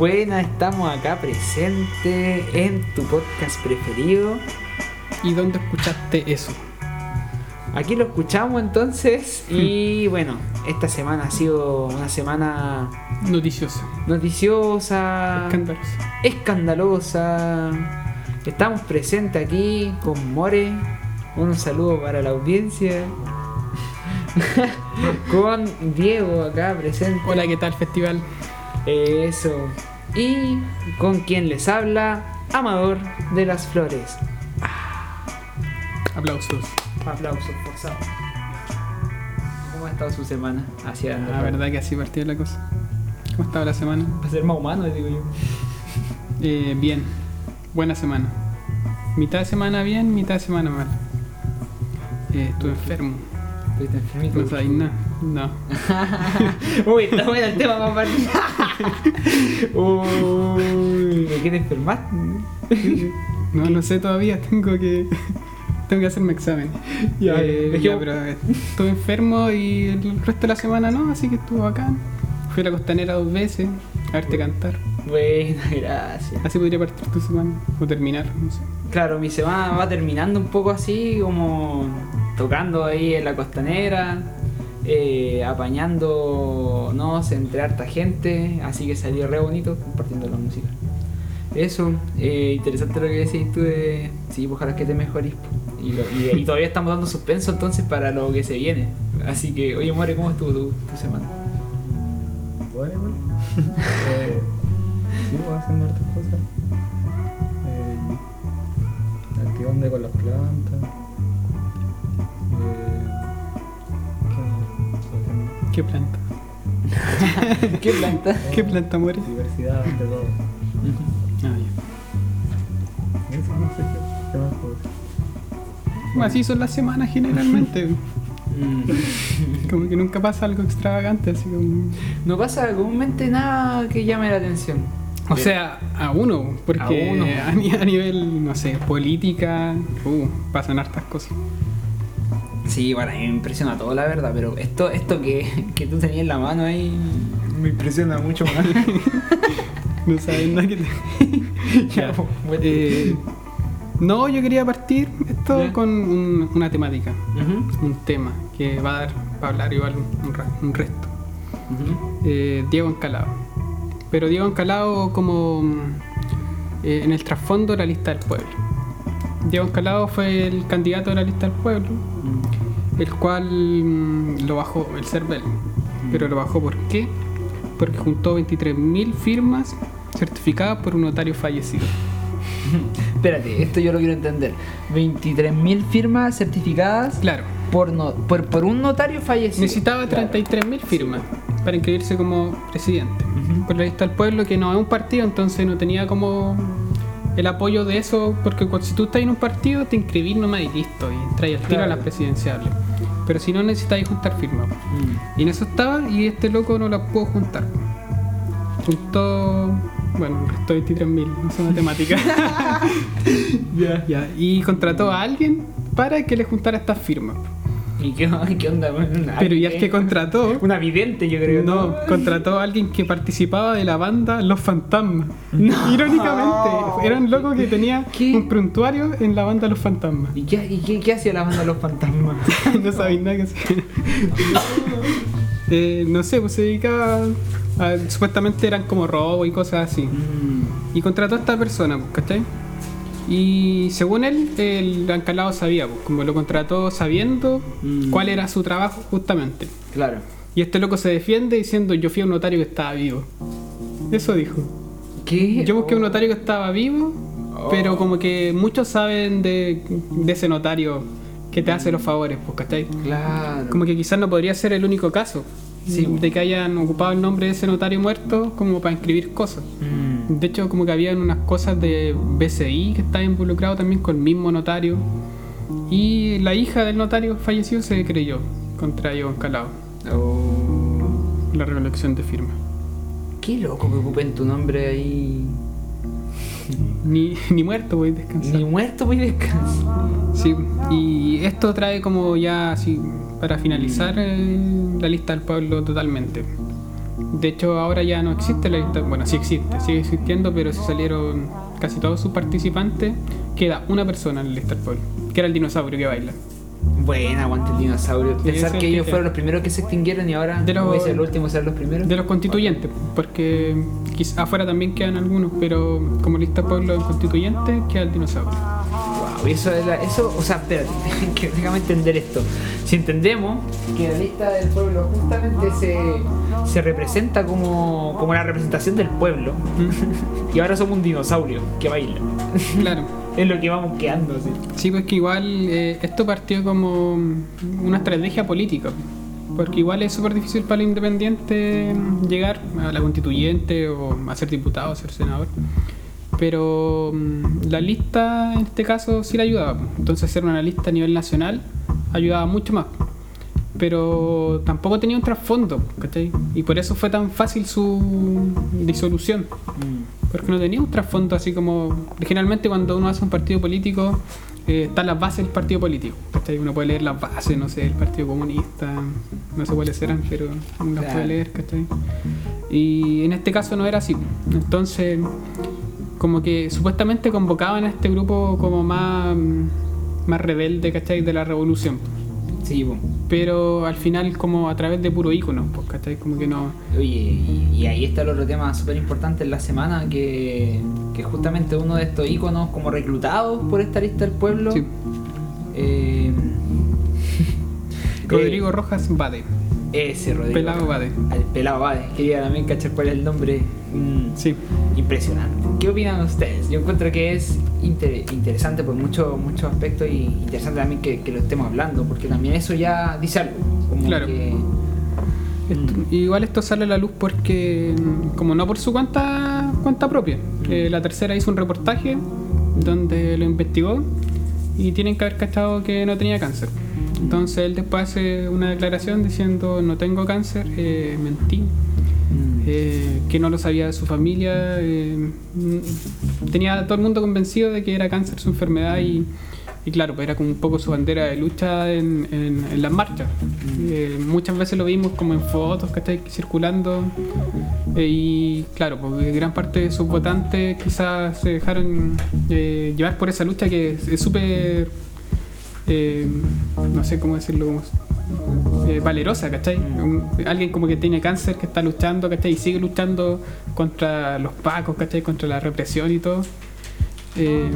Buena, estamos acá presentes en tu podcast preferido. ¿Y dónde escuchaste eso? Aquí lo escuchamos entonces y bueno, esta semana ha sido una semana Noticiosa. noticiosa, Escandalosa. escandalosa. Estamos presentes aquí con More. Un saludo para la audiencia. con Diego acá presente. Hola, ¿qué tal, festival? Eso. Y con quien les habla, Amador de las Flores. Aplausos. Aplausos forzados. ¿Cómo ha estado su semana? Hacia La verdad que así partió la cosa. ¿Cómo estaba la semana? Va a ser más humano, digo yo. Eh, bien. Buena semana. Mitad de semana bien, mitad de semana mal. Eh, estuve enfermo. Estuviste enfermito. No sabéis nada. No. Uy, está bueno el tema partir. Uy, ¿de qué te enfermaste? No, no sé todavía. Tengo que. Tengo que hacerme examen. Ya, Eh, pero eh, estuve enfermo y el resto de la semana no, así que estuvo bacán. Fui a la costanera dos veces a verte cantar. Bueno, gracias. Así podría partir tu semana. O terminar, no sé. Claro, mi semana va terminando un poco así, como tocando ahí en la costanera, eh, apañando, no sé, entre harta gente, así que salió re bonito compartiendo la música. Eso, eh, interesante lo que decís tú de, sí, pues ojalá que te mejores. Y, y- todavía estamos dando suspenso entonces para lo que se viene. Así que, oye, More, ¿cómo estuvo tu, tu semana? Bueno, eh, sí, voy haciendo hartas cosas. Eh, activando con las plantas. ¿Qué planta? ¿Qué planta? ¿Qué planta muere? Diversidad de todo. Ah, Eso no sé qué, qué más ya. Así son las semanas generalmente. Mm. Como que nunca pasa algo extravagante, así como. No pasa comúnmente nada que llame la atención. O sea, a uno, porque A uno. a, ni- a nivel, no sé, política, uh, pasan hartas cosas. Sí, bueno, a mí me impresiona todo, la verdad, pero esto, esto que, que tú tenías en la mano ahí me impresiona mucho más. No sabes nada que te... Ya, bueno. Eh, no, yo quería partir esto Ya. con un- una temática, un tema que va a dar para hablar igual un, un resto. Eh, Diego Encalado. Pero Diego Encalado como eh, en el trasfondo de la lista del pueblo. Diego Encalado fue el candidato de la lista del pueblo, el cual mm, lo bajó el CERVEL. Pero lo bajó ¿por qué? Porque juntó 23.000 firmas certificadas por un notario fallecido. Espérate, esto yo lo quiero entender. 23.000 firmas certificadas Claro, por, no, por, por un notario fallecido. necesitaba Claro. 33.000 firmas para inscribirse como presidente. Por la lista del pueblo, que no es un partido, entonces no tenía como el apoyo de eso, porque cuando, si tú estás en un partido, te inscribís nomás y listo, y traes el tiro a las presidenciales. Pero si no, necesitáis juntar firmas. Mm. Y en eso estaba, y este loco no las pudo juntar. Juntó, bueno, restó 23.000, no sé matemática. Ya. ya, y contrató a alguien para que le juntara estas firmas. ¿Y qué, qué onda? Una- Pero ya es que contrató. Una vidente, yo creo. No, contrató a alguien que participaba de la banda Los Fantasmas. No. Irónicamente, era un loco que tenía ¿Qué? un prontuario en la banda Los Fantasmas. ¿Y qué, y qué, qué hacía la banda Los Fantasmas? no sabéis nada que hacer. Eh, no sé, pues se dedicaba a, Supuestamente eran como robo y cosas así. Mm. Y contrató a esta persona, pues, ¿cachai? Y según él, el ancalado sabía, pues, como lo contrató sabiendo Mm. cuál era su trabajo justamente. Claro. Y este loco se defiende diciendo yo fui a un notario que estaba vivo. Eso dijo. ¿Qué? Yo busqué un notario que estaba vivo, pero como que muchos saben de, de ese notario que te hace los favores, pues, ¿cachai? Claro. Como que quizás no podría ser el único caso. Sí. De que hayan ocupado el nombre de ese notario muerto como para inscribir cosas. Mm. De hecho, como que habían unas cosas de BCI que estaba involucrado también con el mismo notario. Y la hija del notario fallecido se creyó contra Diego Encalado. Oh. La recolección de firmas. Qué loco que ocupen tu nombre ahí. Ni, ni muerto voy a descansar. Ni muerto voy descanso. Sí, y esto trae como ya así para finalizar eh, la lista del pueblo totalmente. De hecho, ahora ya no existe la lista. Bueno, sí existe, sigue existiendo, pero se salieron casi todos sus participantes. Queda una persona en la lista del pueblo, que era el dinosaurio que baila. Buena, aguante el dinosaurio. Pensar que ellos fueron los primeros que se extinguieron y ahora De los- voy a ser el último ser los primeros. De los constituyentes, porque quizá afuera también quedan algunos, pero como lista pueblo constituyente queda el dinosaurio. Wow, eso, es la- eso, o sea, espérate, que déjame entender esto. Si entendemos que la lista del pueblo justamente se, se representa como, como la representación del pueblo, y ahora somos un dinosaurio que baila. Claro. Es lo que vamos quedando así. Sí, pues que igual eh, esto partió como una estrategia política. Porque igual es súper difícil para el independiente llegar a la constituyente o a ser diputado, a ser senador. Pero mm, la lista en este caso sí le ayudaba. Entonces hacer una lista a nivel nacional ayudaba mucho más. Pero tampoco tenía un trasfondo, ¿cachai? Y por eso fue tan fácil su disolución. Porque no tenía un trasfondo así como. Generalmente, cuando uno hace un partido político, eh, están las bases del partido político. ¿cachai? Uno puede leer las bases, no sé, del Partido Comunista, no sé cuáles eran, pero uno las Claro. puede leer, ¿cachai? Y en este caso no era así. Entonces, como que supuestamente convocaban a este grupo como más, más rebelde, ¿cachai? De la revolución. Sí, po. Pero al final, como a través de puro ícono, pues, ¿cachai? Como que no. Oye, y, y ahí está el otro tema súper importante en la semana, que, que justamente uno de estos íconos como reclutados por esta lista del pueblo. Sí. eh, Rodrigo eh, Rojas Bade. Ese Rodrigo. Pelado Bade. El pelado Bade. Quería también cachar cuál es el nombre. Mm, Sí. Impresionante. ¿Qué opinan ustedes? Yo encuentro que es inter- interesante por muchos muchos aspectos y interesante también que, que lo estemos hablando, porque también eso ya dice algo. Como Claro. que. Esto- igual esto sale a la luz porque, mm, como no por su cuenta, cuenta propia, eh, la tercera hizo un reportaje donde lo investigó y tienen que haber cachado que no tenía cáncer. Entonces él después hace una declaración diciendo no tengo cáncer, eh, mentí, mm, eh, que no lo sabía de su familia. eh, mm, tenía a todo el mundo convencido de que era cáncer su enfermedad y, y claro, pues era como un poco su bandera de lucha en, en- en las marchas. Eh, muchas veces lo vimos como en fotos que está circulando y claro, pues gran parte de sus votantes quizás se dejaron llevar por esa lucha que es es súper, eh, no sé cómo decirlo, como eh, valerosa, ¿cachai? Un- alguien como que tiene cáncer, que está luchando, ¿cachai? Y sigue luchando contra los pacos, ¿cachai? Contra la represión y todo. Eh,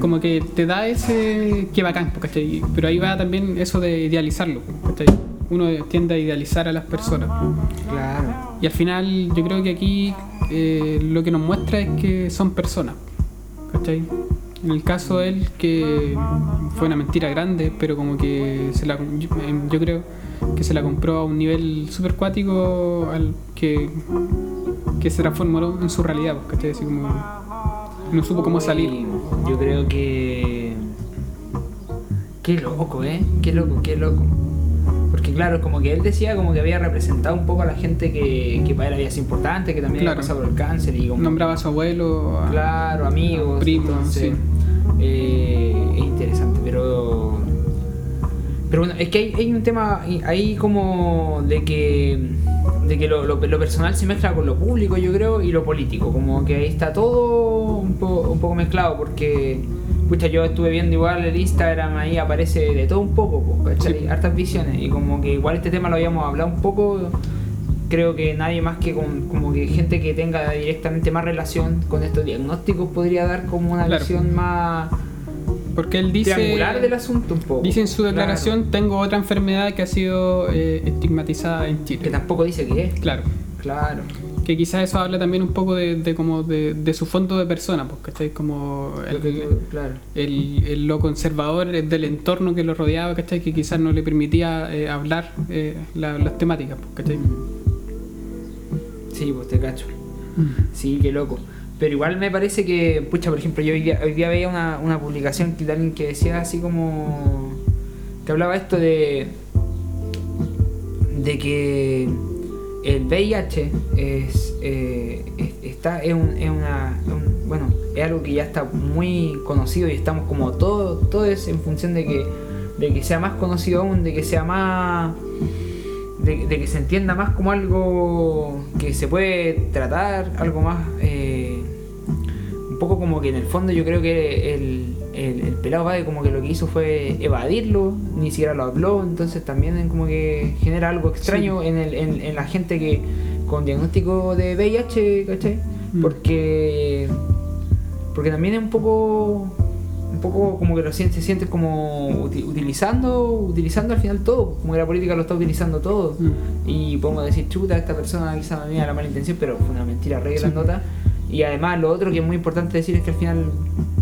como que te da ese que bacán, pues, ¿cachai? Pero ahí va también eso de idealizarlo, ¿cachai? Uno tiende a idealizar a las personas. Claro. Y al final yo creo que aquí eh, lo que nos muestra es que son personas. ¿Cachai? En el caso de él, que fue una mentira grande, pero como que se la, yo, em, yo creo que se la compró a un nivel super cuático al que, que se transformó en su realidad, ¿cachai? Así como no supo cómo salir. Yo creo que. Qué loco, ¿eh? Qué loco, qué loco. Claro, como que él decía como que había representado un poco a la gente que, que para él había sido importante, que también Claro. había pasado por el cáncer y como... Nombraba a su abuelo, a- Claro, amigos, Primos, entonces, sí. eh, es interesante, pero pero bueno, es que hay, hay un tema ahí como de que de que lo, lo- lo personal se mezcla con lo público, yo creo, y lo político, como que ahí está todo un, po- un poco mezclado, porque pucha, yo estuve viendo igual el Instagram, ahí aparece de todo un poco, po, ¿cachai? Sí. hartas visiones, y como que igual este tema lo habíamos hablado un poco creo que nadie más que con, como que gente que tenga directamente más relación con estos diagnósticos podría dar como una Claro. visión más porque él dice... triangular del asunto un poco. Dice en su Claro. declaración, tengo otra enfermedad que ha sido eh, estigmatizada en que Chile. tampoco dice que es. Claro. Claro. Que quizás eso habla también un poco de, de como de, de su fondo de persona, pues, ¿cachai? Como el, claro. el- el- lo conservador del entorno que lo rodeaba, ¿cachai? Que quizás no le permitía eh, hablar eh, la- las temáticas, pues, ¿cachai? Sí, pues te cacho. Sí, qué loco. Pero igual me parece que, pucha, por ejemplo, yo hoy día, hoy día veía una, una publicación de alguien que decía así como. que hablaba esto de. de que el VIH es. eh, es- está, es, un- es una. bueno, es algo que ya está muy conocido y estamos como todo, todo es en función de que, de que sea más conocido aún, de que sea más de, de que se entienda más como algo que se puede tratar, algo más... eh, un poco como que en el fondo yo creo que el, el, el pelado Bade como que lo que hizo fue evadirlo, ni siquiera lo habló, entonces también como que genera algo extraño en, el, en, en la gente que con diagnóstico de VIH, ¿cachai? Mm. Porque porque también es un poco un poco como que lo sientes, se sientes como uti- utilizando utilizando al final todo, como que la política lo está utilizando todo. Mm. Y a decir, chuta, esta persona quizá me tenía la mala intención, pero fue una mentira re Sí. Y además lo otro que es muy importante decir es que al final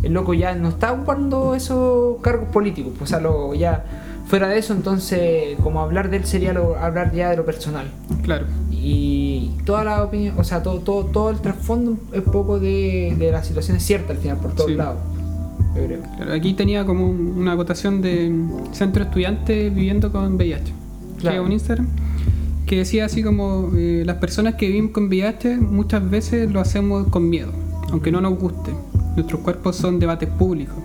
el loco ya no está ocupando esos cargos políticos, pues lo, ya fuera de eso, entonces como hablar de él sería lo- hablar ya de lo personal. Claro. Y toda la opinión, o sea, todo, todo, todo el trasfondo es poco de, de la situación es cierta al final, por todos Sí. lados. Yo creo. Claro, Aquí tenía como un- una acotación de centro estudiante viviendo con VIH. Claro. Que es un Instagram que decía así como eh, las personas que viven con VIH muchas veces lo hacemos con miedo, aunque no nos guste. Nuestros cuerpos son debates públicos.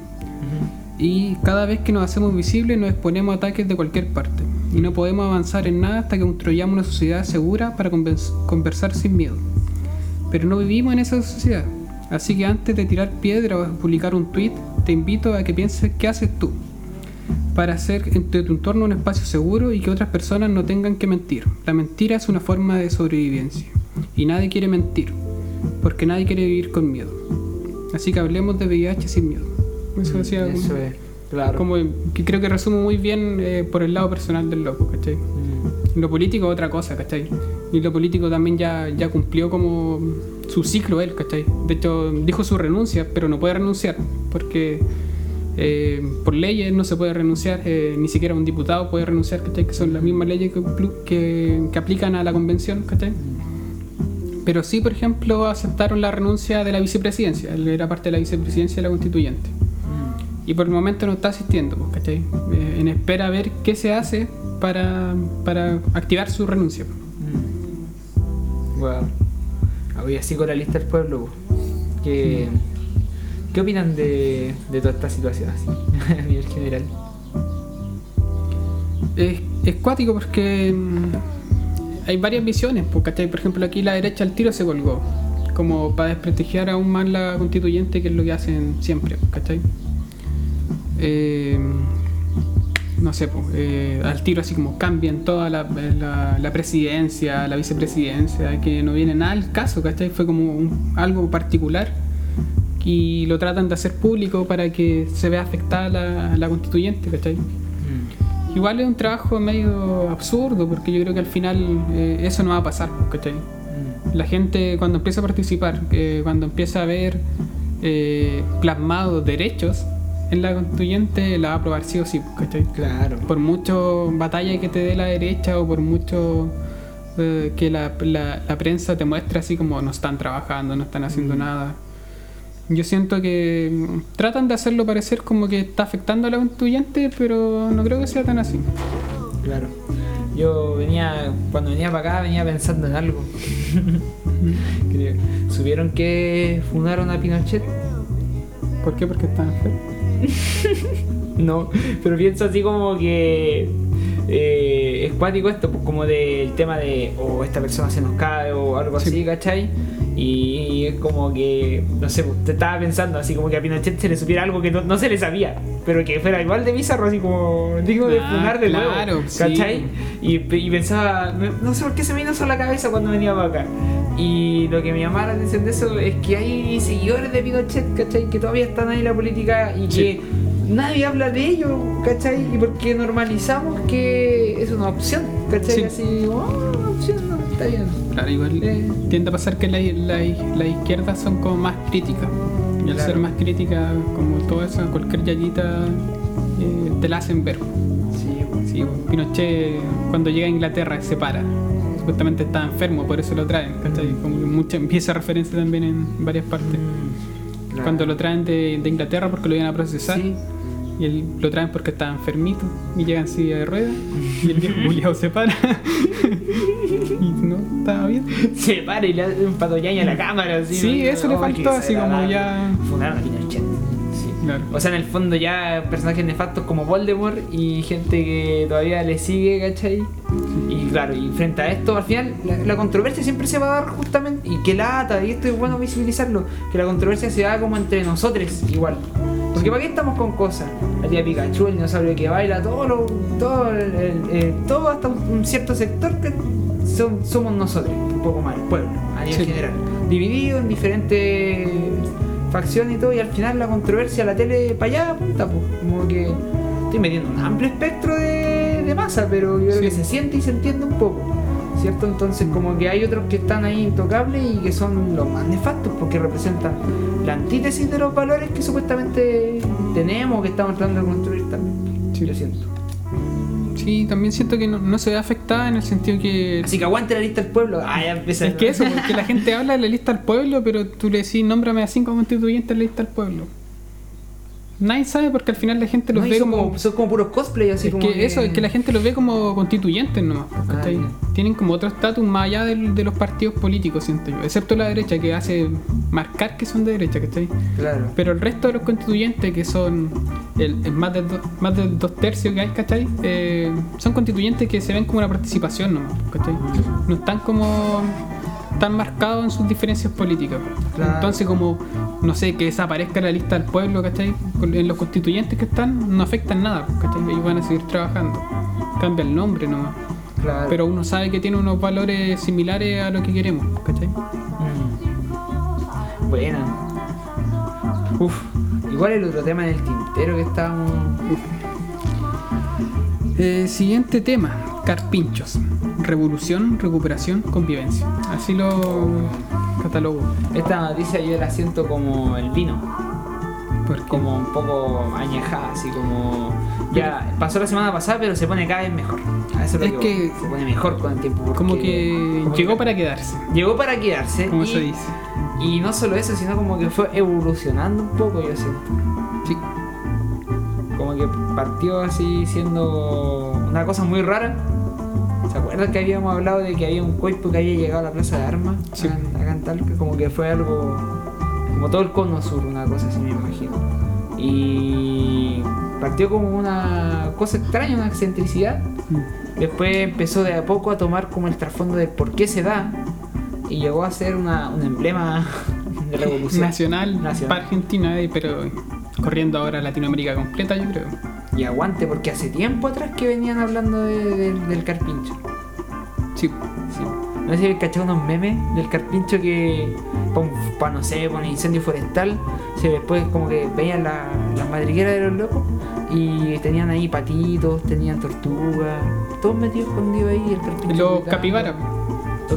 Y cada vez que nos hacemos visibles nos exponemos a ataques de cualquier parte. Y no podemos avanzar en nada hasta que construyamos una sociedad segura para conversar sin miedo. Pero no vivimos en esa sociedad, así que antes de tirar piedra o publicar un tweet, te invito a que pienses qué haces tú para hacer de tu entorno un espacio seguro y que otras personas no tengan que mentir. La mentira es una forma de sobrevivencia y nadie quiere mentir, porque nadie quiere vivir con miedo. Así que hablemos de VIH sin miedo. Eso decía como- Eso es, claro. como que creo que resumo muy bien eh, por el lado personal del loco, ¿cachai? Mm. Lo político es otra cosa, ¿cachai? Y lo político también ya, ya cumplió como su ciclo él, ¿cachai? De hecho, dijo su renuncia, pero no puede renunciar, porque eh, por leyes no se puede renunciar, eh, ni siquiera un diputado puede renunciar, ¿cachai? Que son las mismas leyes que, que, que aplican a la convención, ¿cachai? Pero sí, por ejemplo, aceptaron la renuncia de la vicepresidencia, él era parte de la vicepresidencia de la constituyente. Y por el momento no está asistiendo, pues, ¿cachai? Eh, en espera a ver qué se hace para, para activar su renuncia. Wow. Hoy así con la lista del pueblo. po. ¿Qué, ¿Qué opinan de, de toda esta situación así, a nivel general? Es, cuático porque mm, hay varias visiones, pues, ¿cachai? Por ejemplo, aquí la derecha al tiro se colgó, como para desprestigiar aún más la constituyente, que es lo que hacen siempre, pues, ¿cachai? Eh, no sé, pues, eh, al tiro así como cambian toda la presidencia, la vicepresidencia, que no viene nada al caso, ¿cachai? Fue como un- algo particular y lo tratan de hacer público para que se vea afectada la, la constituyente, ¿cachai? Mm. Igual es un trabajo medio absurdo porque yo creo que al final eh, eso no va a pasar, ¿cachai? Mm. La gente cuando empieza a participar, eh, cuando empieza a ver eh, plasmados derechos en la constituyente, la va a aprobar sí o sí, ¿cachai? Claro. Por mucho batalla que te dé la derecha o por mucho eh, que la, la- la prensa te muestre así como no están trabajando, no están haciendo nada. Yo siento que tratan de hacerlo parecer como que está afectando a la constituyente, pero no creo que sea tan así. Claro. Yo venía, cuando venía para acá, venía pensando en algo. Creo. ¿Supieron que fundaron a Pinochet? ¿Por qué? Porque están enfermos. No, pero pienso así como que eh, es cuático esto, pues como del tema de, o esta persona se nos cae o algo Sí. así, ¿cachai? Y es como que, no sé, pues, te estaba pensando así como que a Pinochet se le supiera algo que no, no se le sabía, pero que fuera igual de bizarro, así como digno de Ah, funar de claro, nuevo, sí. ¿cachai? Y, y pensaba, no sé por qué se me vino eso a la cabeza cuando venía para acá. Y lo que me llamaba la atención de eso es que hay seguidores de Pinochet, ¿cachai? Que todavía están ahí en la política y Sí. que nadie habla de ello, ¿cachai? Y porque normalizamos que es una opción, ¿cachai? Sí. Así, oh, opción, no, está bien. Claro, igual Eh. tiende a pasar que las la, la izquierdas son como más críticas. Y al Claro. ser más críticas, como toda esa, cualquier yayita eh, te la hacen ver. Sí, pues. Sí, Pinochet cuando llega a Inglaterra se para. Supuestamente está enfermo, por eso lo traen, ¿cachai? Como que mucha, empieza referencia también en varias partes. Mm, claro. Cuando lo traen de, de Inglaterra porque lo iban a procesar. Sí. Y él lo traen porque está enfermito y llega en silla de ruedas y el viejo culiao se para y no, estaba bien. Se para y le hace un patoyaña a la cámara, así. Sí, ¿no? eso le Oh, faltó, así como ya- Fundaron a Pinochet. Sí. Claro. O sea, en el fondo ya personajes nefastos como Voldemort y gente que todavía le sigue, ¿cachai? Y claro, y frente a esto, al final, la, la controversia siempre se va a dar justamente, y que lata, y esto es bueno visibilizarlo, que la controversia se da como entre nosotros, igual. Porque ¿para qué estamos con cosas? La tía Pikachu, el dinosaurio que baila, todo lo, todo, el- el- todo hasta un, cierto sector que son- somos nosotros, un poco más, el pueblo, a nivel Sí. general. Dividido en diferentes facciones y todo, y al final la controversia, la tele para allá apunta, pues, como que estoy metiendo un amplio espectro de, de masa, pero yo creo Sí. que se siente y se entiende un poco. ¿Cierto? Entonces como que hay otros que están ahí intocables y que son los más nefastos porque representan la antítesis de los valores que supuestamente tenemos, que estamos tratando de construir también. Sí. Yo siento. Sí, también siento que no, no se ve afectada en el sentido que. Así que aguante la lista del pueblo. Ah, ya empieza Es que eso, porque la gente habla de la lista del pueblo, pero tú le decís, nómbrame a cinco constituyentes de la lista del pueblo. Nadie sabe porque al final la gente los No, ve son, como. son como puros cosplay, así es como que, eso, es que la gente los ve como constituyentes nomás. Ah. Tienen como otro estatus más allá de los partidos políticos, siento yo. Excepto la derecha, que hace marcar que son de derecha, ¿cachai? Claro. Pero el resto de los constituyentes, que son el, el más, de do- más de dos tercios que hay, ¿cachai? Eh, son constituyentes que se ven como una participación nomás, ¿cachai? No están como tan marcados en sus diferencias políticas. Claro. Entonces, como, no sé, que desaparezca la lista del pueblo, ¿cachai? En los constituyentes que están, no afectan nada, ¿cachai? Ellos van a seguir trabajando. Cambia el nombre nomás. Claro. Pero uno sabe que tiene unos valores similares a lo que queremos, ¿cachai? Mm. Buena. Uf. Igual el otro tema en el tintero que estábamos. Eh, siguiente tema, carpinchos. Revolución, recuperación, convivencia. Así lo catalogo. Esta noticia yo la siento como el vino. Porque Como un poco añejada, así como. Ya pasó la semana pasada, pero se pone cada vez mejor. A eso es, lo que, se pone mejor con el tiempo. como que como llegó que- para quedarse, llegó para quedarse. como y, se dice. y no solo eso, sino como que fue evolucionando un poco, yo siento. Sí. Como que partió así siendo una cosa muy rara. ¿Se acuerdan que habíamos hablado de que había un cuerpo que había llegado a la plaza de armas? Sí. A, a cantar, que como que fue algo. Como todo el cono sur, una cosa así me imagino. Y partió como una cosa extraña, una excentricidad. Después empezó de a poco a tomar como el trasfondo de por qué se da. Y llegó a ser una, un emblema de revolución. Nacional, Nacional. para Argentina, eh, pero corriendo ahora a Latinoamérica completa, yo creo. Y aguante, porque hace tiempo atrás que venían hablando de- de- del carpincho. Sí. Sí. No sé si habéis cachado unos memes del carpincho que, para no sé, para un incendio forestal, se después como que veían la- las madrigueras de los locos y tenían ahí patitos, tenían tortugas, todos metidos escondidos ahí. El carpincho Los capibaras.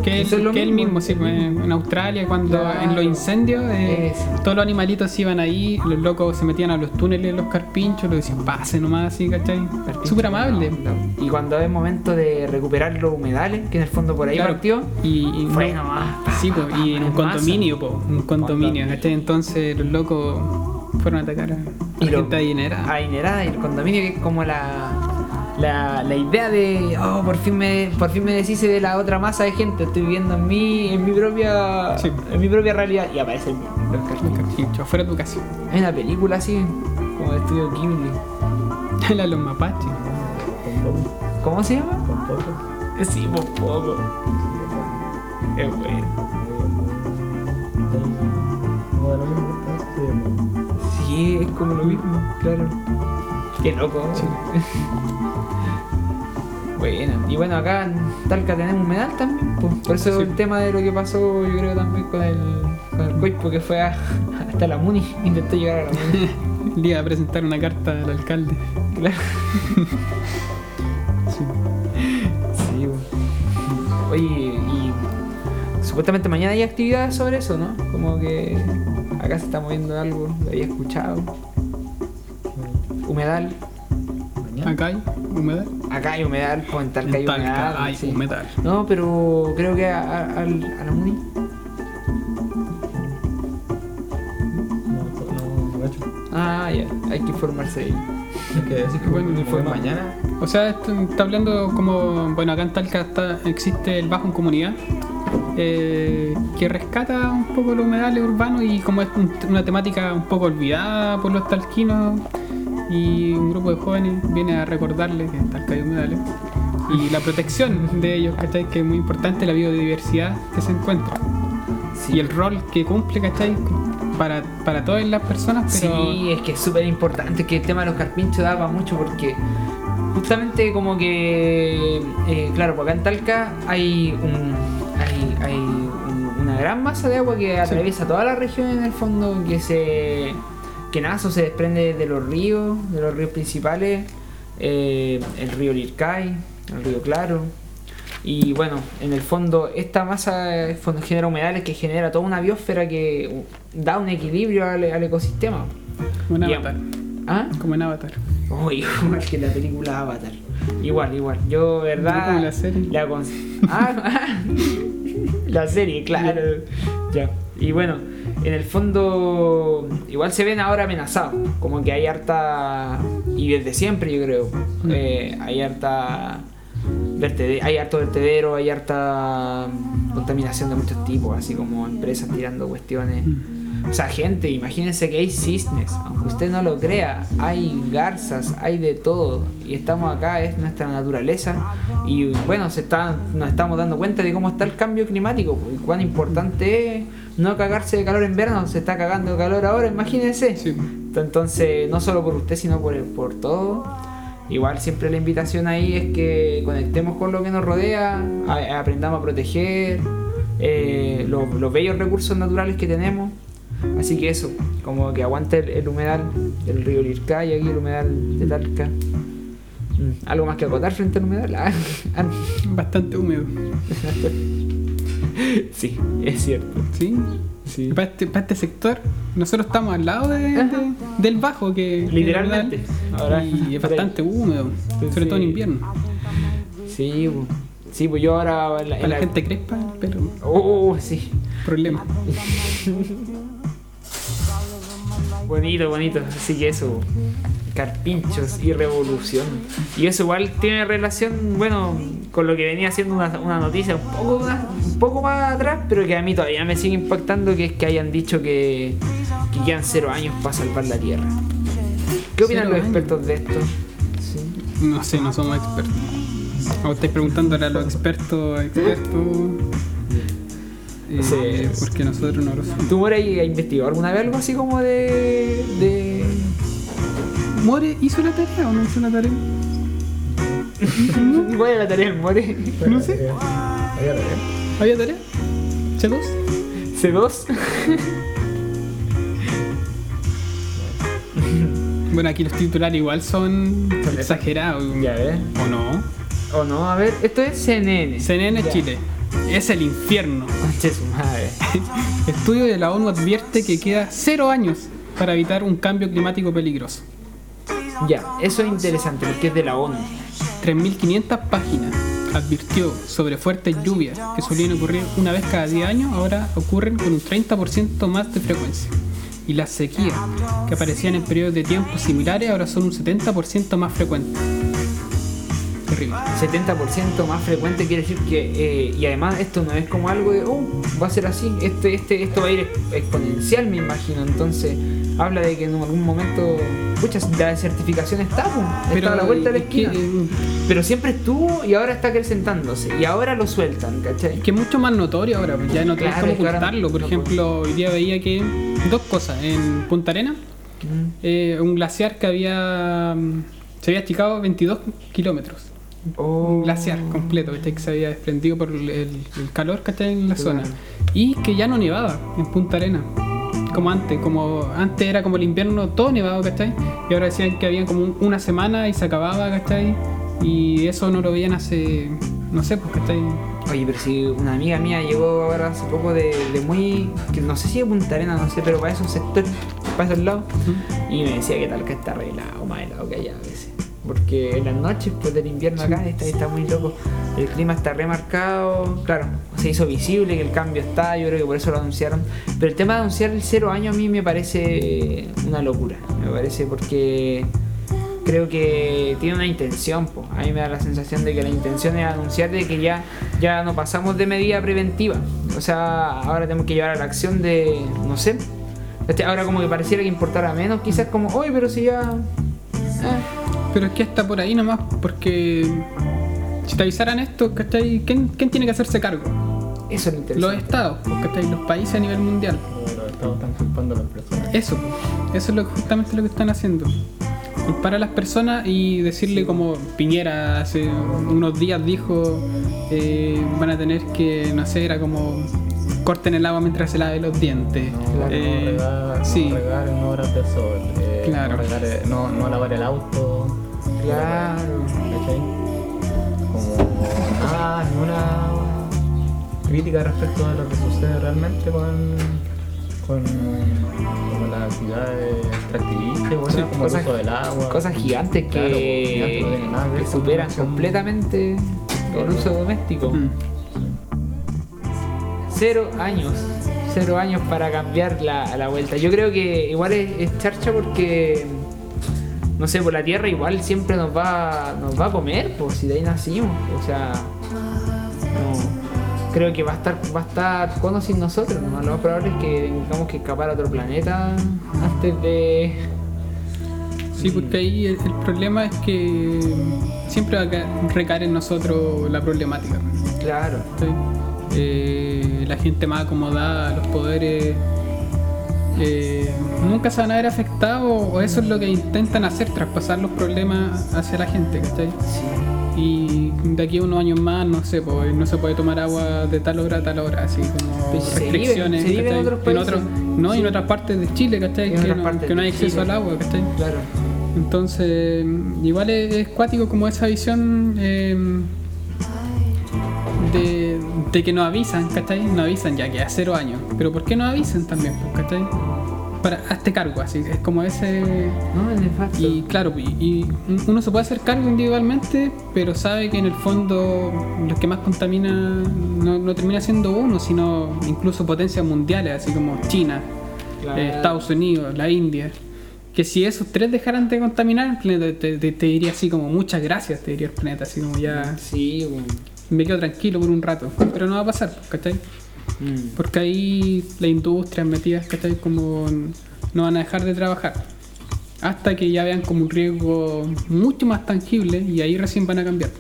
Que él, lo que él mismo, sí, en Australia, cuando Claro. en los incendios, eh, todos los animalitos iban ahí, los locos se metían a los túneles los carpinchos, lo decían, pase nomás así, ¿cachai? Súper amable. no, no. Y cuando es momento de recuperar los humedales, que en el fondo por ahí Claro. partió, Y, y fue no- nomás. Sí, po, y en un condominio, po, un condominio. ¿cachai? Entonces los locos fueron a atacar a la gente adinerada. adinerada y el condominio que es como la, la, la idea de oh por fin me por fin me deshice de la otra masa de gente estoy viviendo en mi en mi propia Sí. en mi propia realidad y aparece el, el Un carpincho. carpincho, fuera de tu casa. hay una película así como de estudio Ghibli La de los mapaches. ¿cómo se llama? Con poco. sí por poco es bueno. Sí, sí es como lo mismo claro qué loco Bueno, y bueno, acá en Talca tenemos humedal también, pues. por eso Sí. el tema de lo que pasó, yo creo también con el, con el Coispo que fue a- hasta la Muni, intentó llegar a la Muni. El día de presentar una carta al alcalde. claro. Sí. Sí, pues. Oye, y supuestamente mañana hay actividades sobre eso, ¿no? Como que acá se está moviendo algo, lo había escuchado. Humedal, Mañana. Acá hay humedad. Acá hay humedal, pues en Talca hay Talca humedal. hay sí. humedad. No, pero creo que a, a- al- a la Muni. No, no, no, gacho. Ah, ya, hay que informarse ahí. Es que decir que Bueno, bueno, fue informa- mañana. O sea, está hablando como, bueno, acá en Talca está, existe el bajo en comunidad, eh, que rescata un poco los humedales urbanos y como es un- una temática un poco olvidada por los talquinos y un grupo de jóvenes viene a recordarles que Talca hay humedales y la protección de ellos, ¿cachai? Que es muy importante, la biodiversidad que se encuentra y el rol que cumple, ¿cachai? Para, para todas las personas, pero Sí, es que es súper importante que el tema de los carpinchos daba mucho porque justamente como que, eh, claro, porque acá en Talca hay, un, hay, hay un- una gran masa de agua que atraviesa toda la región en el fondo, que se que nace o se desprende de los ríos, de los ríos principales, eh, el río Lircay, el río Claro. Y bueno, en el fondo esta masa genera humedales que genera toda una biosfera que uh, da un equilibrio al, al ecosistema. como en Y- Avatar. ¿Ah? Como en Avatar. Oh, igual que la película Avatar. Igual, igual. Yo, verdad. como la serie. la ah, la serie, claro. Ya. Y bueno, en el fondo, igual se ven ahora amenazados. Como que hay harta. Y desde siempre, yo creo. eh, hay harta. vertede- hay harto vertedero, hay harta contaminación de muchos tipos, así como empresas tirando cuestiones. O sea, gente, imagínense que hay cisnes, aunque usted no lo crea, hay garzas, hay de todo. Y estamos acá, es nuestra naturaleza. Y bueno, se está, nos estamos dando cuenta de cómo está el cambio climático y cuán importante es no cagarse de calor en verano, se está cagando de calor ahora, imagínense. Sí. Entonces, no solo por usted, sino por, por todo. Igual siempre la invitación ahí es que conectemos con lo que nos rodea, a- aprendamos a proteger eh, los, los bellos recursos naturales que tenemos. Así que eso, como que aguante el, el humedal del río Lircay, aquí el humedal de Talca. Mm, ¿Algo más que acotar frente al humedal? Ah, ah, Bastante húmedo. sí, es cierto. ¿Sí? Sí. Para este, para este sector, nosotros estamos al lado de- de- del bajo, que Literalmente. que Ahora, y es ahí. bastante húmedo, sobre todo en invierno. Sí, sí, pues yo ahora en la, en Para la la- gente crespa, pero Oh, sí. problema. Bonito, bonito. Así que eso, carpinchos y revolución. Y eso igual tiene relación, bueno, con lo que venía siendo una, una noticia un poco, una- un poco más atrás, pero que a mí todavía me sigue impactando, que es que hayan dicho que, que quedan cero años para salvar la Tierra. ¿Qué opinan los expertos de esto? Sí. No sé, no somos expertos. O estáis preguntándole a los expertos, expertos. eh, Sí. porque nosotros no lo somos. ¿Tú, More, has investigado alguna vez algo así como de... de... ¿More hizo la tarea o no hizo la tarea? ¿Cuál es la tarea del More? No sé. Eh, ahí a la vez. ¿Había tarea? ¿C2? ¿C2? Bueno, aquí los titulares igual son exagerados. Ya ves. ¿O no? ¿O no? A ver, esto es CNN. CNN Ya. Chile. Es el infierno. Conche su madre. Estudio de la ONU advierte que queda cero años para evitar un cambio climático peligroso. Ya, eso es interesante porque es de la ONU. 3.500 páginas advirtió sobre fuertes lluvias que solían ocurrir una vez cada 10 años, ahora ocurren con un 30% más de frecuencia. Y las sequías, que aparecían en periodos de tiempo similares, ahora son un 70% más frecuentes. Terrible. 70% más frecuente quiere decir que. eh, y además, esto no es como algo de. Oh, va a ser así. Este, este, esto va a ir exponencial, me imagino. Entonces, habla de que en algún momento. Pucha, la desertificación está, po, está a la vuelta de la es que, esquina. Pero siempre estuvo y ahora está acrecentándose. Y ahora lo sueltan, ¿cachai? que es mucho más notorio ahora, pues ya no Claro, cómo claro. ocultarlo. Por No ejemplo, hoy día veía que dos cosas. En Punta Arena, Mm. eh, un glaciar que había mm, se había esticado 22 kilómetros. Oh. Un glaciar completo ¿cachai? que se había desprendido por el, el calor que está en la Claro. zona. Y que ya no nevaba en Punta Arena. Como antes, como antes era como el invierno todo nevado, ¿cachai? Y ahora decían que había como un- una semana y se acababa, ¿cachai? Y eso no lo veían hace, no sé, pues, ¿cachai? Oye, pero si una amiga mía llegó ahora hace poco de, de muy. que no sé si de Punta Arena, no sé, pero para esos sectores, para esos lados. Y me decía que Talca está arreglado, más helado que allá a veces. Porque en las noches, pues del invierno acá, está, está muy loco. El clima está remarcado, claro, se hizo visible que el cambio está, yo creo que por eso lo anunciaron. Pero el tema de anunciar el cero año a mí me parece una locura. Me parece porque creo que tiene una intención. po. A mí me da la sensación de que la intención es anunciar de que ya, ya no pasamos de medida preventiva. O sea, ahora tenemos que llevar a la acción de, no sé, este, ahora como que pareciera que importara menos, quizás como, oye, pero si ya... eh". Pero es que está por ahí nomás, porque si te avisaran esto, ¿cachai? ¿Quién, quién tiene que hacerse cargo? Eso es lo Los interesante. estados, pues, ¿cachai? Los países a nivel mundial. Los estados están culpando a las personas. Eso, eso es lo, justamente lo que están haciendo. Culpar a las personas y decirle como Piñera hace unos días dijo eh, van a tener que, no sé, era como corten el agua mientras se lave los dientes. No, Claro. Eh, no regar, sí, no regar en horas del sol. eh, Claro. No, regar, eh, no, no lavar el auto. Claro. ¿Cachai? Como nada, ninguna crítica respecto a lo que sucede realmente con, con, con las actividades extractivistas, bueno, Sí, como cosas- el uso del agua. Cosas gigantes que, Claro, gigantes, no tienen nada que que superan completamente el uso doméstico. Mm. Cero años. Cero años para cambiar la, la vuelta. Yo creo que igual es, es charcha porque. No sé, por la tierra igual siempre nos va, nos va a comer, pues si de ahí nacimos. O sea. No. Creo que va a estar, va a estar con o sin nosotros. ¿no? Lo más probable es que tengamos que escapar a otro planeta antes de. Sí, porque ahí el, el problema es que siempre va a ca- recaer en nosotros la problemática. Claro. ¿cachai? Eh, la gente más acomodada, los poderes, eh, nunca se van a ver afectados o eso es lo que intentan hacer, traspasar los problemas hacia la gente, ¿cachai? Sí. Y de aquí a unos años más, no sé, pues, no se puede tomar agua de tal hora a tal hora, así como Pero se vive- restricciones. se vive en otros países. otros- no, y en otras partes de Chile, ¿cachai? En Que no, partes que no hay acceso Chile. al agua, ¿cachai? Claro. Entonces, igual es, es cuático como esa visión eh, de, de que nos avisan, ¿cachai? Nos avisan ya que a cero años. Pero ¿por qué nos avisan también, pues, ¿cachai? Para, hazte cargo, así, es como ese... No, es nefasto. Y claro, y, y uno se puede hacer cargo individualmente, pero sabe que en el fondo los que más contaminan no, no termina siendo uno, sino incluso potencias mundiales, así como China, Claro. eh, Estados Unidos, la India. Que si esos tres dejaran de contaminar, el planeta te, te- te diría así como muchas gracias, te diría el planeta, así como ya Sí, bueno. me quedo tranquilo por un rato. Pero no va a pasar, ¿cachai? Mm. Porque ahí la industria metidas, ¿cachai? Como no van a dejar de trabajar. Hasta que ya vean como un riesgo mucho más tangible y ahí recién van a cambiar.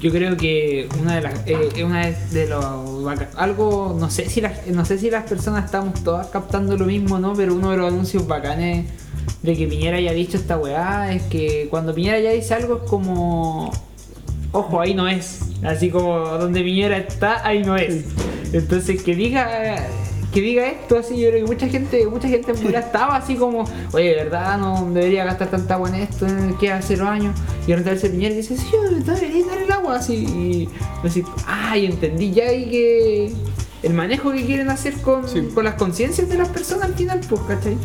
Yo creo que una de las eh, una de los algo no sé si las no sé si las personas estamos todas captando lo mismo no pero uno de los anuncios bacanes de que Piñera haya dicho esta weá es que cuando Piñera ya dice algo es como ojo ahí no es así como donde Piñera está ahí no es entonces que diga que diga esto así yo creo que mucha gente mucha gente en estaba así como oye de verdad no debería gastar tanta agua en esto en que hace cero años y repente el Piñera dice sí yo debería dar el agua así y así ay entendí ya y que el manejo que quieren hacer con, Sí. con las conciencias de las personas al final pues ¿cachai?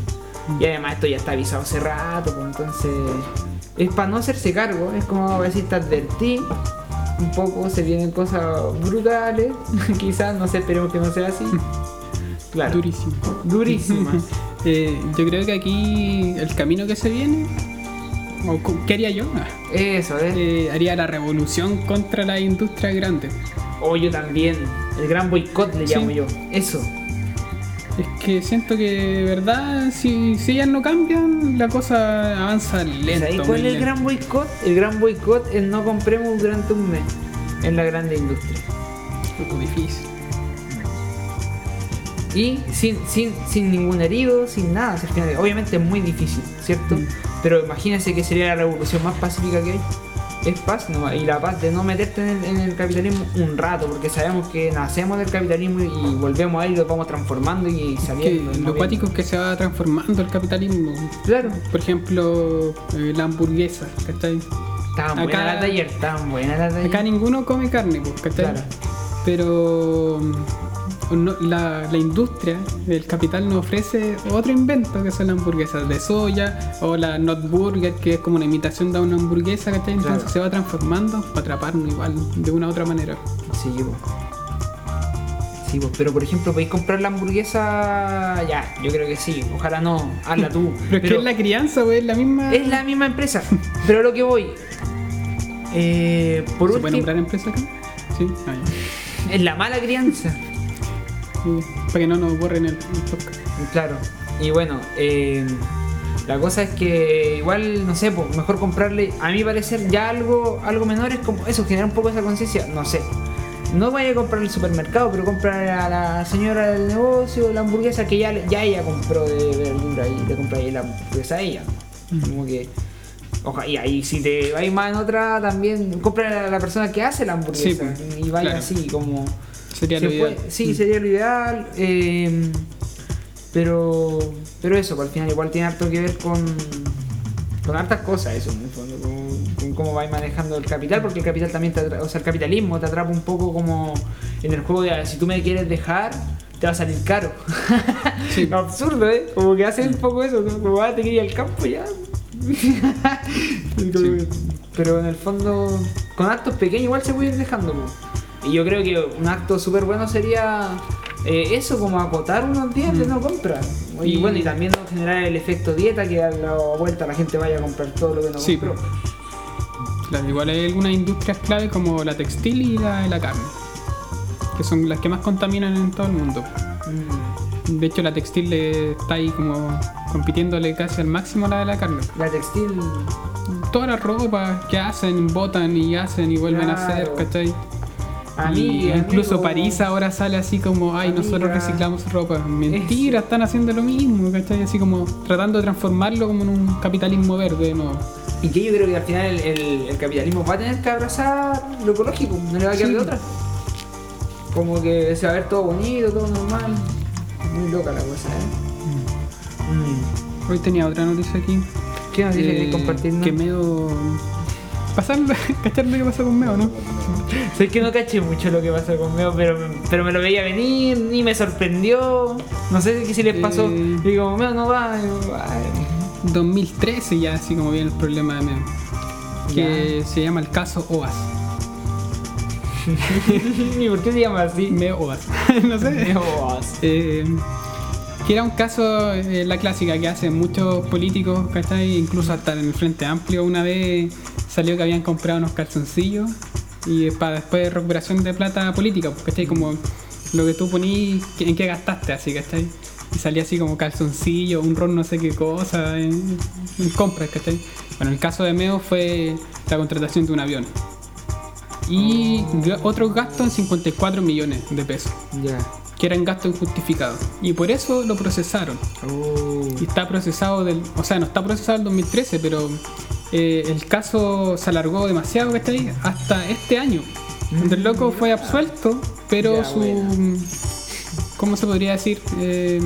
y además esto ya está avisado hace rato pues entonces es para no hacerse cargo es como decir te advertí un poco se vienen cosas brutales quizás no sé esperemos que no sea así claro Durísimo. durísimas Eh, yo creo que aquí el camino que se viene, o ¿qué haría yo? Ah, eso ¿eh? eh, haría la revolución contra la industria grande. o yo también el gran boicot le Sí. llamo yo eso Es que siento que de verdad, si, si ellas no cambian, la cosa avanza lento. ¿Sabéis cuál es el gran boicot? El gran boicot es no compremos durante un mes en la grande industria. Un poco difícil. Y sin, sin, sin ningún herido, sin nada. obviamente es muy difícil, ¿cierto? Mm. Pero imagínense que sería la revolución más pacífica que hay. Es paz. Y la paz de no meterte en el, en el capitalismo un rato, porque sabemos que nacemos del capitalismo y volvemos a él y lo vamos transformando y Que saliendo. y lo moviendo. cuático es que se va transformando el capitalismo. Claro. Por ejemplo, eh, la hamburguesa, ¿cachai? Estaban Acá- ayer, estaban buenas las de ayer. Acá ninguno come carne, pues, ¿cachai? Claro. Pero no- la, la industria, el capital nos ofrece otro invento que son las hamburguesas de soya o la not burger que es como una imitación de una hamburguesa, ¿cachai? Entonces Claro. se va transformando para atraparnos igual de una u otra manera. Sí, po. Sí, pues, pero por ejemplo, podéis comprar la hamburguesa. Ya, yo creo que sí. Ojalá no. Hazla tú. Pero es que es la crianza, güey, es la misma. es la misma empresa. pero lo que voy. Eh, por ¿Se puede último, nombrar empresa acá? Sí, ah, es la mala crianza. Sí, Para que no nos borren el, el podcast. Claro. Y bueno, eh, la cosa es que igual, no sé, pues, mejor comprarle, a mi parecer, ya algo, algo menor es como eso, generar un poco esa conciencia, no sé. No vaya a comprar el supermercado, pero comprar a la señora del negocio la hamburguesa que ya, ya ella compró de verdura y le compra ahí la hamburguesa a ella. Como que. Oja, y ahí si te vais más en otra también compra a la persona que hace la hamburguesa Sí, y vaya claro. así como Sería se lo ideal. puede- sí, sería lo ideal. eh, pero, pero eso, pues, al final igual tiene harto que ver con, con hartas cosas eso, en el fondo, con, con cómo vais manejando el capital, porque el capital también te atra- o sea, el capitalismo te atrapa un poco como en el juego de "Ah, si tú me quieres dejar, te va a salir caro. Sí. Absurdo, ¿eh? Como que hace un poco eso, ¿no? como va a tener ir al campo ya. Pero en el fondo, con actos pequeños igual se puede ir dejando. po. Y yo creo que un acto súper bueno sería eh, eso, como acotar unos días de no compra. Y, Y- bueno, y también no generar el efecto dieta que a la vuelta la gente vaya a comprar todo lo que no Sí, compró. Claro, igual hay algunas industrias clave como la textil y la de la carne, que son las que más contaminan en todo el mundo. Mm. De hecho, la textil está ahí como compitiéndole casi al máximo a la de la carne. La textil. Toda la ropa que hacen, botan y hacen y vuelven a hacer. ¿cachai? Y incluso amigo, París ahora sale así como, ay, nosotros reciclamos ropa. Mentira, están haciendo lo mismo, ¿cachai? Así como tratando de transformarlo como en un capitalismo verde, ¿no? Y que yo creo que al final el, el- el capitalismo va a tener que abrazar lo ecológico, no le va a quedar Sí. de otra. Como que se va a ver todo bonito, todo normal. Muy loca la cosa, ¿eh? Mm. Hoy tenía otra noticia aquí. ¿Qué dice que Eh, compartir? Que Meo. Pasar, cachar lo que pasó con Meo, ¿no? Sé que no caché mucho lo que pasó conmigo, pero, pero me lo veía venir, ni me sorprendió. No sé qué si les pasó. Eh. Y digo, Meo no va. y digo, "Ay". 2013 ya, así como viene el problema de Meo. Que se llama el caso OAS. ¿Y por qué se llama así? Meo OAS. no sé. Meo. Eh, que era un caso, eh, la clásica que hacen muchos políticos, ¿cachai? Incluso hasta en el Frente Amplio una vez salió que habían comprado unos calzoncillos y para después recuperación de plata política, pues, ¿cachai? Como lo que tú ponís, que- en qué gastaste, así, ¿cachai? Y salía así como calzoncillo, un ron no sé qué cosa, en, en compras, ¿cachai? Bueno, el caso de Meo fue la contratación de un avión. Y ga- otros gastos en 54 millones de pesos Ya. Que eran gastos injustificados. Y por eso lo procesaron. Oh. Y está procesado del. O sea, no está procesado el 2013, pero eh, el caso se alargó demasiado, ¿cachai? Hasta este año. Donde el loco fue absuelto, pero Ya, su. buena. ¿Cómo se podría decir? Eh,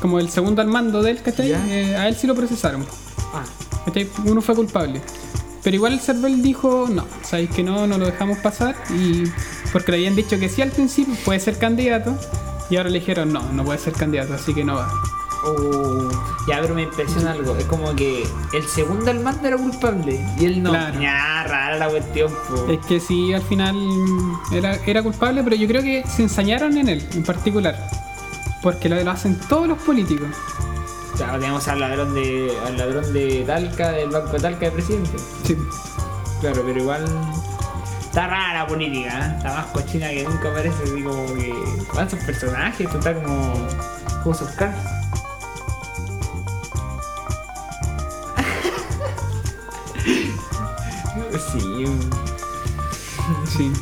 como el segundo al mando de él, ¿cachai? Eh, a él sí lo procesaron. Ah. ¿cachai? Uno fue culpable. Pero igual el Cervel dijo, no, sabéis que no, no lo dejamos pasar. Y porque le habían dicho que sí al principio, puede ser candidato. Y ahora le dijeron, no, no puede ser candidato, así que no va. Oh. Ya, pero me impresiona algo. Es como que el segundo al mando era culpable y él no. Claro. Ya, rara la cuestión, po. Es que sí, al final era, era culpable, pero yo creo que se ensañaron en él, en particular. Porque lo, lo hacen todos los políticos. Ya, tenemos al ladrón de. al ladrón de Talca, del banco de Talca de presidente. Sí. Claro, pero igual. Está rara la política, ¿eh? Está más cochina que nunca parece, así como que. ¿Cuántos personajes? Esto está como. House of Cards. sí. Sí.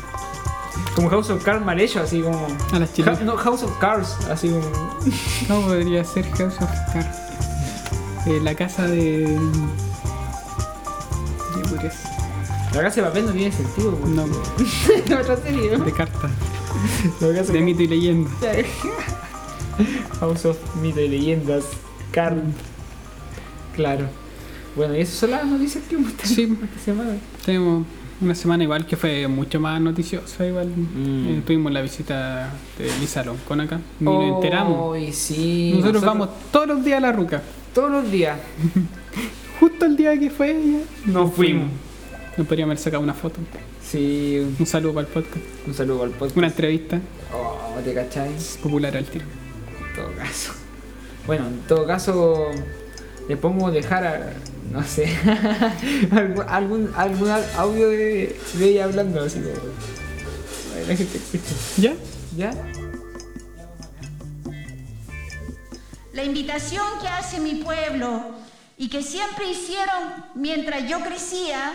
Como House of Cards mal hecho, así como. A las chilenas. Ja- no, House of Cards, así como. No podría ser House of Cards. Eh, la casa de. La casa de papel no tiene sentido, pues. No. no, otra serie, ¿no? De casa De mito y leyenda. House of Mito y Leyendas. Carl. Claro. Bueno, y esas son las noticias que hemos tenido Sí. esta semana. Tenemos una semana igual que fue mucho más noticiosa. Igual Mm. Eh, tuvimos la visita de Lisa con acá. Ni nos enteramos. Sí. Nosotros, vamos todos los días a la ruca. todos los días. Justo el día que fue ella. Nos fuimos. Nos podríamos haber sacado una foto. Sí, Un saludo para el podcast. un saludo al podcast. Una entrevista Oh, ¿te cacháis? popular al tiro. En todo caso. Bueno, en todo caso, le podemos dejar, a- no sé, algún, algún, algún audio de, de ella hablando, así para que La gente escuche. ¿Ya? ¿Ya? La invitación que hace mi pueblo y que siempre hicieron mientras yo crecía,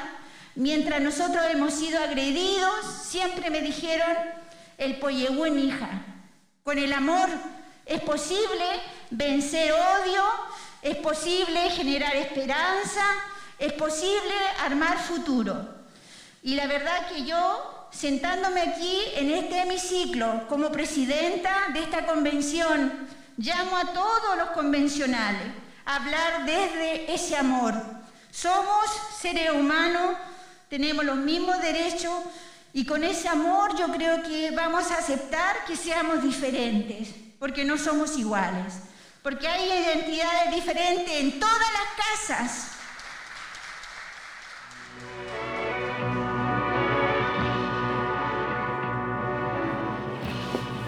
mientras nosotros hemos sido agredidos, siempre me dijeron, el pollehuen hija. Con el amor es posible vencer odio, es posible generar esperanza, es posible armar futuro. Y la verdad que yo, sentándome aquí en este hemiciclo como presidenta de esta convención, llamo a todos los convencionales a hablar desde ese amor. Somos seres humanos, tenemos los mismos derechos y con ese amor yo creo que vamos a aceptar que seamos diferentes, porque no somos iguales, porque hay identidades diferentes en todas las casas.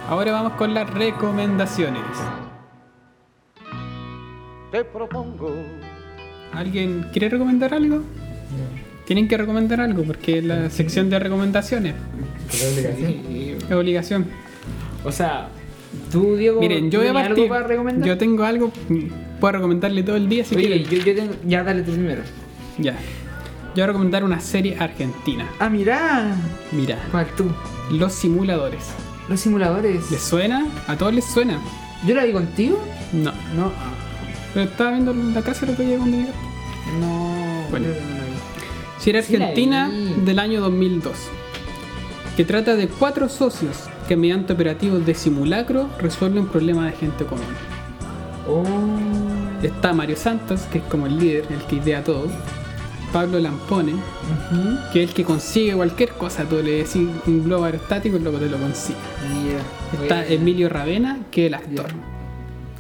Ahora vamos con las recomendaciones. Te propongo ¿Alguien quiere recomendar algo? Tienen que recomendar algo porque es la sección de recomendaciones. Es obligación. O sea, tú, Diego, Miren, yo voy a ¿tienes partir. algo para recomendar? Yo tengo algo. Puedo recomendarle todo el día si Oye, quieren. yo, yo tengo. Ya, dale tú primero. Ya. Yo voy a recomendar una serie argentina. Ah, mira. Mira, ¿Cuál tú? Los Simuladores. Los simuladores. ¿Les suena? ¿A todos les suena? ¿Yo la vi contigo? No. No. Pero estaba viendo la casa lo que cuando llegaste. No. Bueno. Serie argentina del año 2002. Que trata de cuatro socios que mediante operativos de simulacro resuelven problemas de gente común. Oh. Está Mario Santos, que es como el líder, el que idea todo. Pablo Lampone, que es el que consigue cualquier cosa. Tú le decís un globo aerostático y luego te lo consigue. Yeah. Está. Emilio Ravena, que es el actor.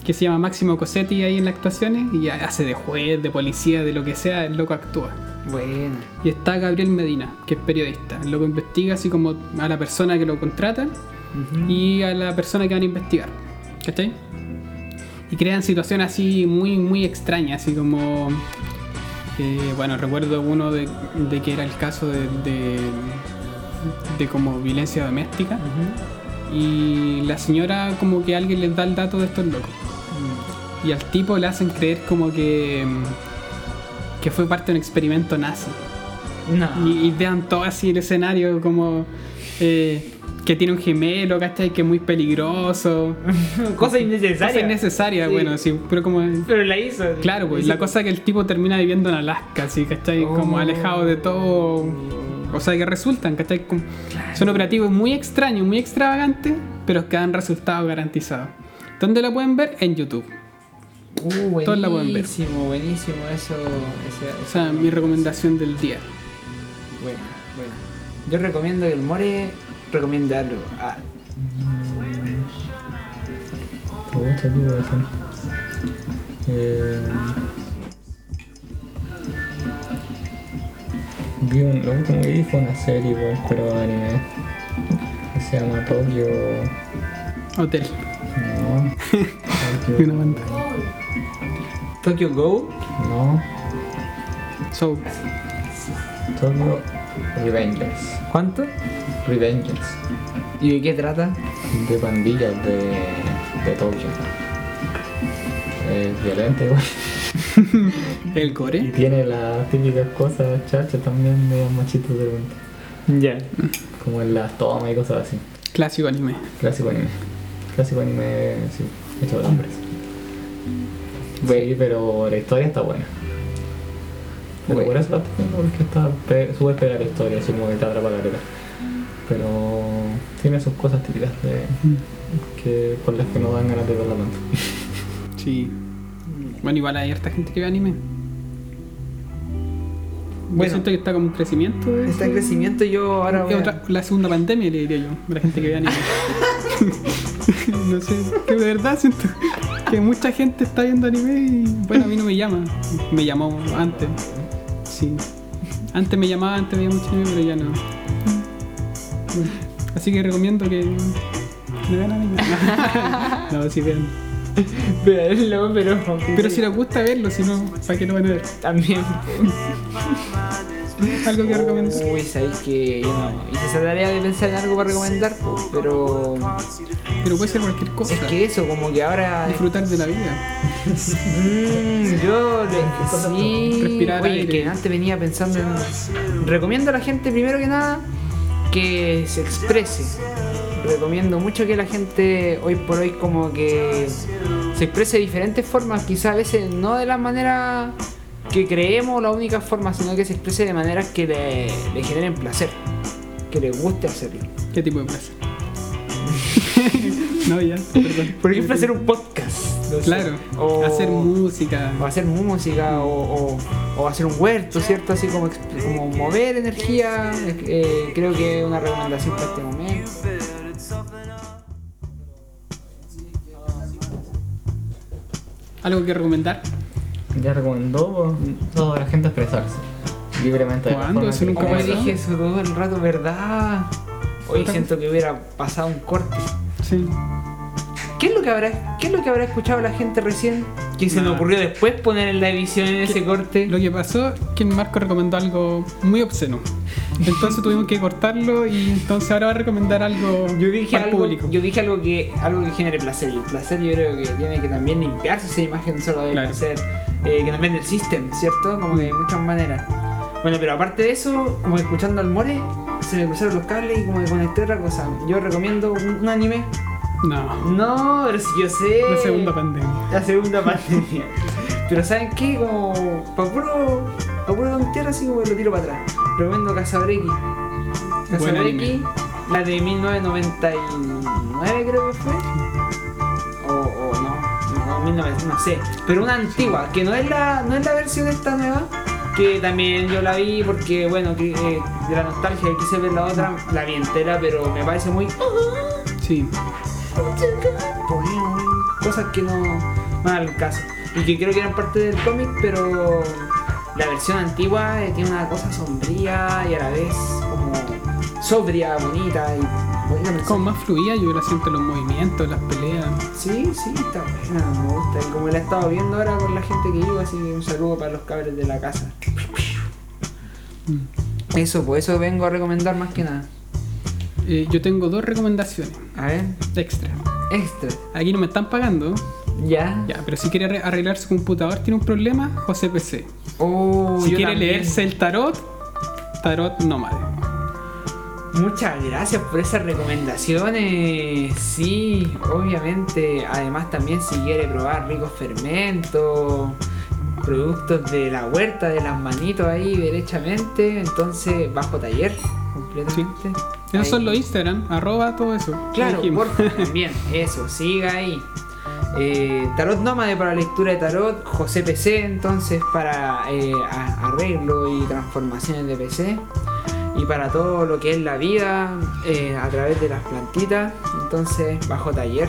Que se llama Máximo Cosetti ahí en las actuaciones y hace de juez, de policía, de lo que sea, el loco actúa. Bueno. Y está Gabriel Medina, que es periodista. El loco investiga así como a la persona que lo contrata Ujú. y a la persona que van a investigar. ¿Cachai? Y crean situaciones así muy, muy extrañas, así como. eh, bueno, recuerdo uno de, de que era el caso de, de, de como violencia doméstica. Y la señora, como que alguien les da el dato de estos locos. Y al tipo le hacen creer como que. mm, que fue parte de un experimento nazi. No. Y, y vean todo así el escenario como eh, que tiene un gemelo, ¿cachai? Que es muy peligroso. Cosa innecesaria. Cosa innecesaria, Sí. bueno, sí, pero como... Pero la hizo. Claro, pues la cosa es que el tipo termina viviendo en Alaska, así, ¿cachai? Como Oh. alejado de todo. O sea, que resultan, ¿cachai? Como- Son operativos muy extraños, muy extravagantes, pero que dan resultados garantizados. ¿Dónde la pueden ver? En YouTube. Uh, Todos la pueden ver. buenísimo, buenísimo eso. ese- O sea, mi recomendación del día. Bueno, bueno. Yo recomiendo que el More recomiende algo. Ah. Eh, vi un, lo último que vi fue una serie, pues, pero anime. Que se llama Tokyo. Hotel. No. Tokyo. Tokyo Go. No. So, Tokyo Revengers. ¿Cuánto? Revengers. ¿Y de qué trata? De pandillas de, de Tokio. Es violenta igual. el Y gore. tiene las típicas cosas chachas también de machitos de repente. Ya. Como en las tomas y cosas así. Clásico anime. Clásico anime. Clásico anime, sí, hecho de hombres. Sí, pero la historia está buena. Pero por eso la estoy viendo, porque está pe- súper pegada la historia, así como que te atrapa la letra. Pero tiene sus cosas típicas de, que, por las que no dan ganas de verla tanto. Sí. Bueno, igual hay harta gente que ve anime. Yo Bueno. siento que está como un crecimiento. de Está en crecimiento yo ahora voy Es a- otra- la segunda pandemia, le diría yo, de la gente que ve anime. no sé, que de verdad siento que mucha gente está viendo anime y bueno, a mí no me llama. Me llamó antes. Sí. Antes me llamaba, antes veía mucho anime, pero ya no. Así que recomiendo que me vean anime. no, si vean. Verlo, pero. Pero si les gusta verlo, si no, ¿para qué lo van a ver? También. Algo que recomiendo. Uy, sabéis que yo no hice esa tarea de pensar en algo para recomendar, pero. Pero puede ser cualquier cosa. Es que eso, como que ahora. Disfrutar de la vida. Mm, yo le- sí. Respirar Oye, aire. que antes venía pensando en. Recomiendo a la gente, primero que nada, que se exprese. Recomiendo mucho que la gente hoy por hoy como que se exprese de diferentes formas, quizás a veces no de la manera que creemos la única forma, sino que se exprese de maneras que le, le generen placer, que le guste hacerlo. ¿Qué tipo de placer? no, ya, perdón. Por ejemplo, hacer un podcast. no sé, Claro, o- hacer música. o hacer música o, o- o hacer un huerto, ¿cierto? Así como, como mover energía, eh, creo que es una recomendación para este momento. ¿Algo que recomendar? Ya recomendó toda la gente expresarse libremente. de la ¿Cuándo? Eso nunca pasó. dije eso todo el rato, ¿verdad? Hoy siento que hubiera pasado un corte. Sí. ¿Qué es lo que habrá, qué es lo que habrá escuchado la gente recién? Que se me ocurrió después poner en la edición en ese corte. Lo que pasó es que Marco recomendó algo muy obsceno. Entonces tuvimos que cortarlo y entonces ahora va a recomendar algo Yo dije para el algo, público. yo dije algo que algo que genere placer y el placer yo creo que tiene que también limpiarse esa imagen solo del Claro. placer eh, que nos vende el system, ¿cierto? Como que de muchas maneras. Bueno, pero aparte de eso, como escuchando al More, se me cruzaron los cables y como que conecté otra cosa. Yo recomiendo un, un anime. No, No, pero si yo sé. la segunda pandemia. La segunda pandemia. Pero ¿saben qué? Como para puro, pa' puro tontear así como que lo tiro para atrás. Recomiendo Casabreki, anime. la de 1999 creo que fue. O, o no, no, 1900, no sé. Pero una antigua, que no es la, no es la versión esta nueva. Que también yo la vi porque, bueno, que, eh, de la nostalgia quise ver la otra, la vi entera, pero me parece muy Sí. Cosas que no van al caso y que creo que eran parte del cómic pero la versión antigua eh, tiene una cosa sombría y a la vez como sobria, bonita y buena. Como más fluida, yo la siento en los movimientos, las peleas. Sí, sí, está buena, me gusta. Y como la he estado viendo ahora con la gente que vivo, así que un saludo para los cabres de la casa. Mm. Eso, pues eso vengo a recomendar más que nada. Eh, yo tengo dos recomendaciones A ver, extra. extra. Aquí no me están pagando, Ya. ya, pero si quiere arre- arreglar su computador, tiene un problema, José PC. Oh, Si quiere también. leerse el tarot, tarot nómade. Muchas gracias por esas recomendaciones. Sí, obviamente. Además también si quiere probar ricos fermentos, productos de la huerta, de las manitos ahí derechamente, entonces bajo taller completamente. Esos Ahí. son los Instagram, arroba todo eso. Claro, por también, eso, siga ahí. Eh, tarot Nómade para lectura de tarot, José PC entonces para eh, arreglo y transformaciones de PC y para todo lo que es la vida eh, a través de las plantitas, entonces bajo taller.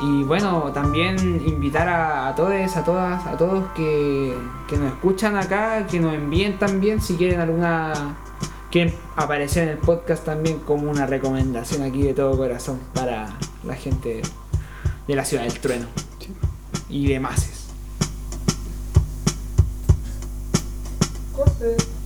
Y bueno, también invitar a, a todos, a todas, a todos que, que nos escuchan acá, que nos envíen también si quieren alguna quieren aparecer en el podcast también como una recomendación aquí de todo corazón para la gente de la ciudad del trueno y demás. Corte.